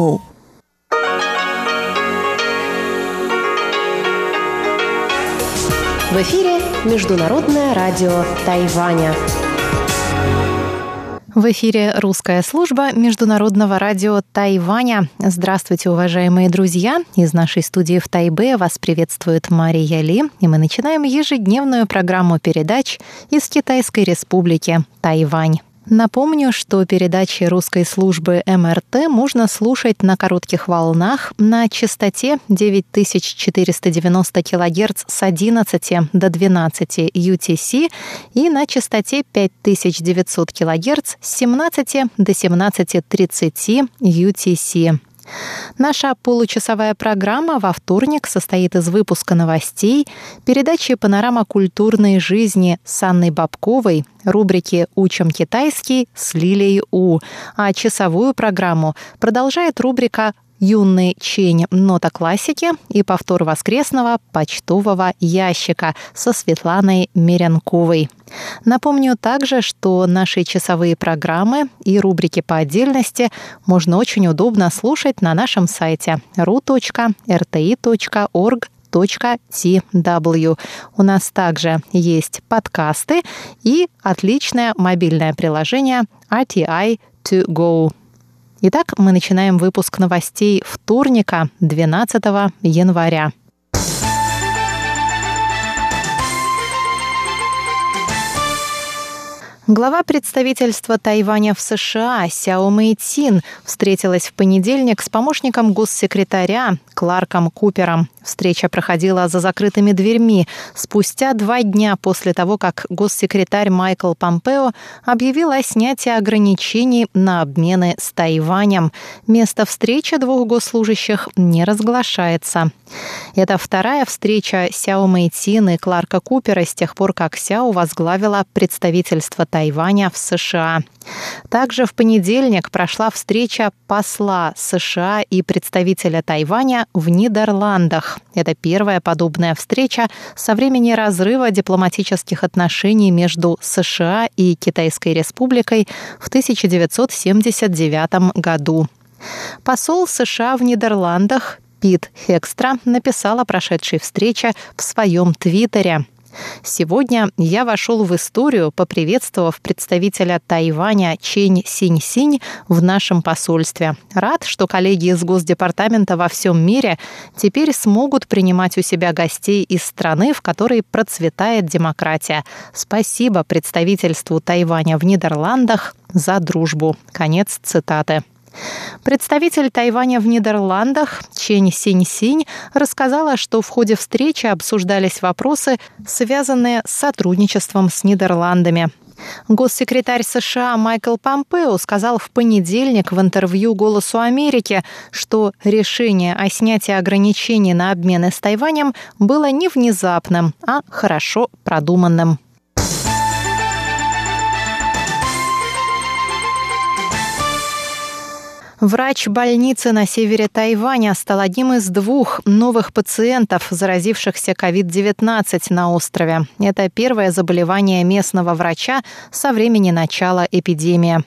В эфире Международное радио Тайваня. В эфире русская служба Международного радио Тайваня. Здравствуйте, уважаемые друзья! Из нашей студии в Тайбе вас приветствует Мария Ли, и мы начинаем ежедневную программу передач из Китайской Республики Тайвань. Напомню, что передачи русской службы МРТ можно слушать на коротких волнах на частоте 9490 кГц с 11 до 12 UTC и на частоте 5900 кГц с 17 до 17.30 UTC. Наша получасовая программа во вторник состоит из выпуска новостей, передачи «Панорама культурной жизни» с Анной Бабковой, рубрики «Учим китайский» с Лилией У, а часовую программу продолжает рубрика юный чень нота классики и повтор воскресного почтового ящика со Светланой Меренковой. Напомню также, что наши часовые программы и рубрики по отдельности можно очень удобно слушать на нашем сайте ru.rti.org tw. У нас также есть подкасты и отличное мобильное приложение RTI to go. Итак, мы начинаем выпуск новостей вторника, 12 января. Глава представительства Тайваня в США Сяо Мэйцин встретилась в понедельник с помощником госсекретаря Кларком Купером. Встреча проходила за закрытыми дверьми спустя два дня после того, как госсекретарь Майкл Помпео объявил о снятии ограничений на обмены с Тайванем. Место встречи двух госслужащих не разглашается. Это вторая встреча Сяо Мэйцин и Кларка Купера с тех пор, как Сяо возглавила представительство Тайваня Тайваня в США. Также в понедельник прошла встреча посла США и представителя Тайваня в Нидерландах. Это первая подобная встреча со времени разрыва дипломатических отношений между США и Китайской Республикой в 1979 году. Посол США в Нидерландах Пит Хекстра написал о прошедшей встрече в своем твиттере. Сегодня я вошел в историю, поприветствовав представителя Тайваня Чень Синь-Синь в нашем посольстве. Рад, что коллеги из Госдепартамента во всем мире теперь смогут принимать у себя гостей из страны, в которой процветает демократия. Спасибо представительству Тайваня в Нидерландах за дружбу. Конец цитаты. Представитель Тайваня в Нидерландах Чень Синь-Синь рассказала, что в ходе встречи обсуждались вопросы, связанные с сотрудничеством с Нидерландами. Госсекретарь США Майкл Помпео сказал в понедельник в интервью «Голосу Америки», что решение о снятии ограничений на обмены с Тайванем было не внезапным, а хорошо продуманным. Врач больницы на севере Тайваня стал одним из двух новых пациентов, заразившихся COVID-19 на острове. Это первое заболевание местного врача со времени начала эпидемии.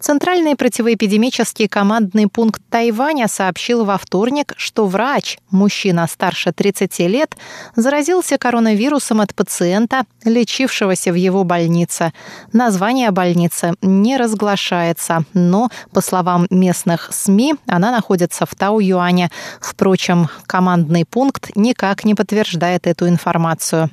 Центральный противоэпидемический командный пункт Тайваня сообщил во вторник, что врач, мужчина старше 30 лет, заразился коронавирусом от пациента, лечившегося в его больнице. Название больницы не разглашается, но, по словам местных СМИ, она находится в Тау-Юане. Впрочем, командный пункт никак не подтверждает эту информацию.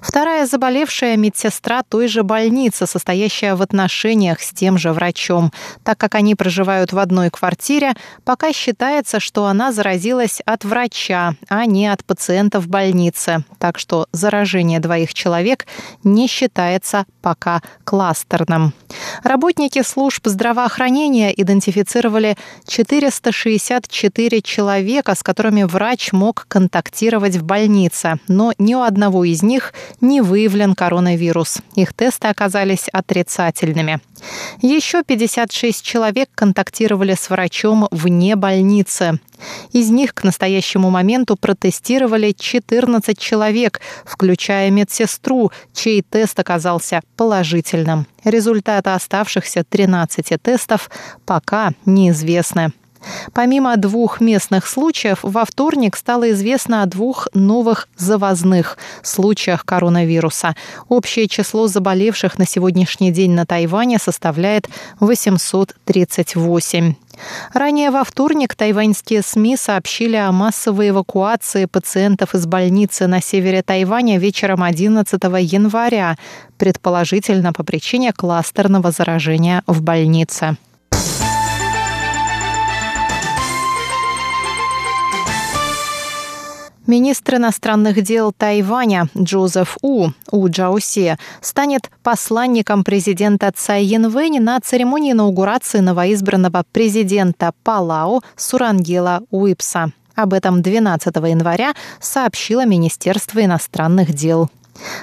Вторая заболевшая медсестра той же больницы, состоящая в отношениях с тем же врачом. Так как они проживают в одной квартире, пока считается, что она заразилась от врача, а не от пациента в больнице. Так что заражение двоих человек не считается пока кластерным. Работники служб здравоохранения идентифицировали 464 человека, с которыми врач мог контактировать в больнице, но ни у одного из них них не выявлен коронавирус. Их тесты оказались отрицательными. Еще 56 человек контактировали с врачом вне больницы. Из них к настоящему моменту протестировали 14 человек, включая медсестру, чей тест оказался положительным. Результаты оставшихся 13 тестов пока неизвестны. Помимо двух местных случаев, во вторник стало известно о двух новых завозных случаях коронавируса. Общее число заболевших на сегодняшний день на Тайване составляет 838. Ранее во вторник тайваньские СМИ сообщили о массовой эвакуации пациентов из больницы на севере Тайваня вечером 11 января, предположительно по причине кластерного заражения в больнице. Министр иностранных дел Тайваня Джозеф У, У Джаусе, станет посланником президента Цай Янвэнь на церемонии инаугурации новоизбранного президента Палау Сурангела Уипса. Об этом 12 января сообщило Министерство иностранных дел.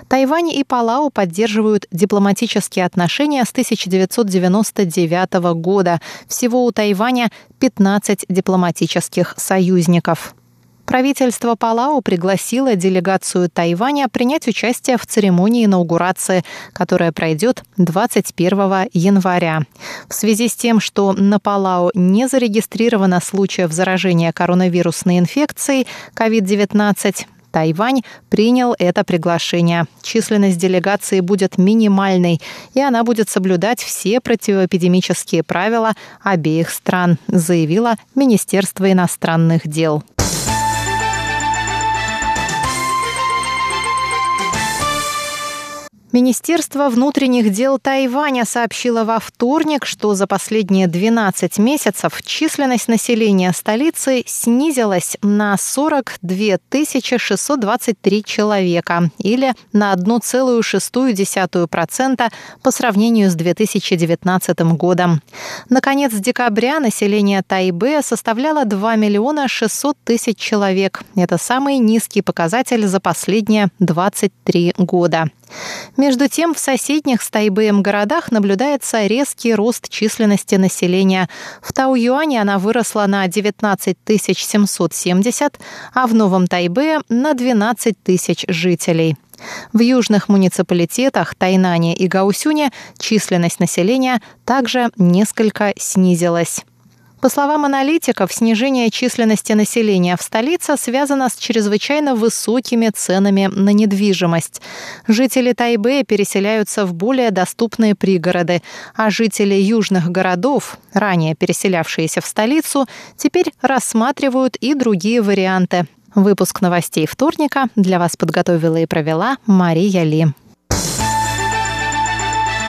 Тайвань и Палау поддерживают дипломатические отношения с 1999 года. Всего у Тайваня 15 дипломатических союзников. Правительство Палау пригласило делегацию Тайваня принять участие в церемонии инаугурации, которая пройдет 21 января. В связи с тем, что на Палау не зарегистрировано случаев заражения коронавирусной инфекцией COVID-19, Тайвань принял это приглашение. Численность делегации будет минимальной, и она будет соблюдать все противоэпидемические правила обеих стран, заявило Министерство иностранных дел. Министерство внутренних дел Тайваня сообщило во вторник, что за последние 12 месяцев численность населения столицы снизилась на 42 623 человека или на 1,6% по сравнению с 2019 годом. Наконец декабря население Тайбе составляло 2 миллиона 600 тысяч человек. Это самый низкий показатель за последние 23 года. Между тем, в соседних с Тайбэем городах наблюдается резкий рост численности населения. В Тау-Юане она выросла на 19 770, а в Новом Тайбе на 12 тысяч жителей. В южных муниципалитетах Тайнане и Гаусюне численность населения также несколько снизилась. По словам аналитиков, снижение численности населения в столице связано с чрезвычайно высокими ценами на недвижимость. Жители Тайбэя переселяются в более доступные пригороды, а жители южных городов, ранее переселявшиеся в столицу, теперь рассматривают и другие варианты. Выпуск новостей вторника для вас подготовила и провела Мария Ли.